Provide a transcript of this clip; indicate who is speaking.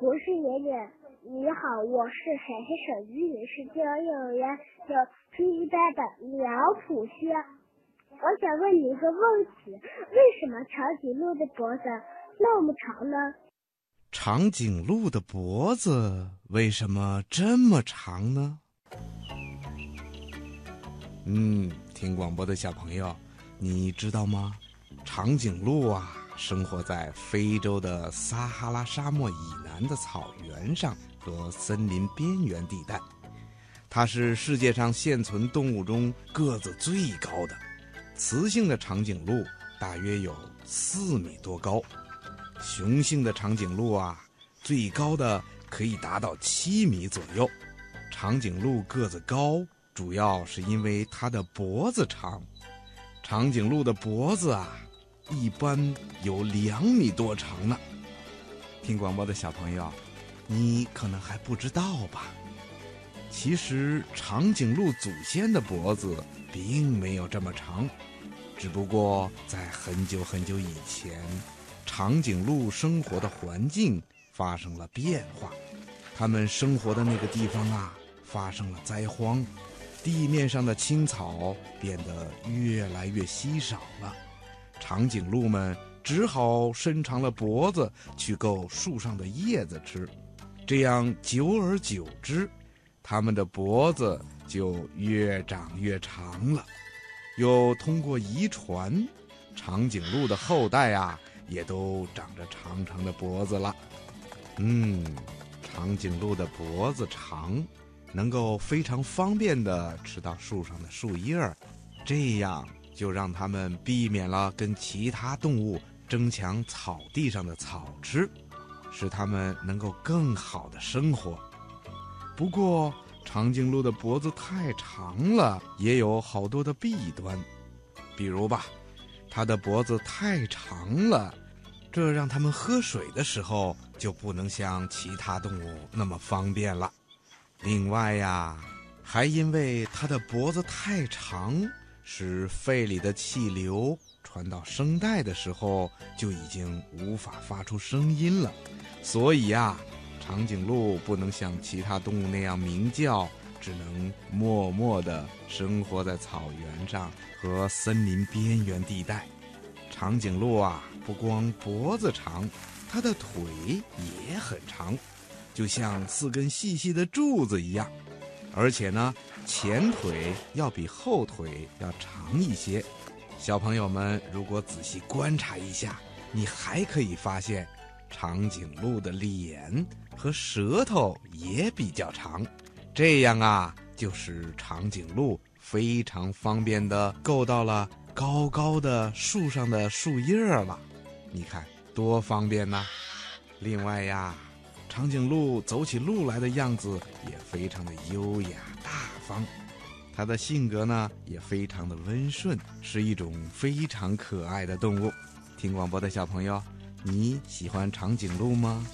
Speaker 1: 博士爷爷，你好，我是陕西省榆林市金阳幼儿园的初一班的苗普轩。我想问你一个问题：为什么长颈鹿的脖子那么长呢？
Speaker 2: 长颈鹿的脖子为什么这么长呢？嗯，听广播的小朋友，你知道吗？长颈鹿啊，生活在非洲的撒哈拉沙漠以南的草原上和森林边缘地带。它是世界上现存动物中个子最高的。雌性的长颈鹿大约有四米多高，雄性的长颈鹿啊，最高的可以达到七米左右。长颈鹿个子高，主要是因为它的脖子长。长颈鹿的脖子啊。一般有两米多长呢。听广播的小朋友，你可能还不知道吧？其实长颈鹿祖先的脖子并没有这么长，只不过在很久很久以前，长颈鹿生活的环境发生了变化，它们生活的那个地方啊发生了灾荒，地面上的青草变得越来越稀少了。长颈鹿们只好伸长了脖子去够树上的叶子吃，这样久而久之，它们的脖子就越长越长了。又通过遗传，长颈鹿的后代啊，也都长着长长的脖子了。嗯，长颈鹿的脖子长，能够非常方便地吃到树上的树叶儿，这样。就让它们避免了跟其他动物争抢草地上的草吃，使它们能够更好的生活。不过，长颈鹿的脖子太长了，也有好多的弊端。比如吧，它的脖子太长了，这让它们喝水的时候就不能像其他动物那么方便了。另外呀，还因为它的脖子太长。使肺里的气流传到声带的时候，就已经无法发出声音了。所以呀，长颈鹿不能像其他动物那样鸣叫，只能默默地生活在草原上和森林边缘地带。长颈鹿啊，不光脖子长，它的腿也很长，就像四根细细的柱子一样。而且呢，前腿要比后腿要长一些。小朋友们，如果仔细观察一下，你还可以发现，长颈鹿的脸和舌头也比较长。这样啊，就是长颈鹿非常方便地够到了高高的树上的树叶了。你看多方便呐！另外呀。长颈鹿走起路来的样子也非常的优雅大方，它的性格呢也非常的温顺，是一种非常可爱的动物。听广播的小朋友，你喜欢长颈鹿吗？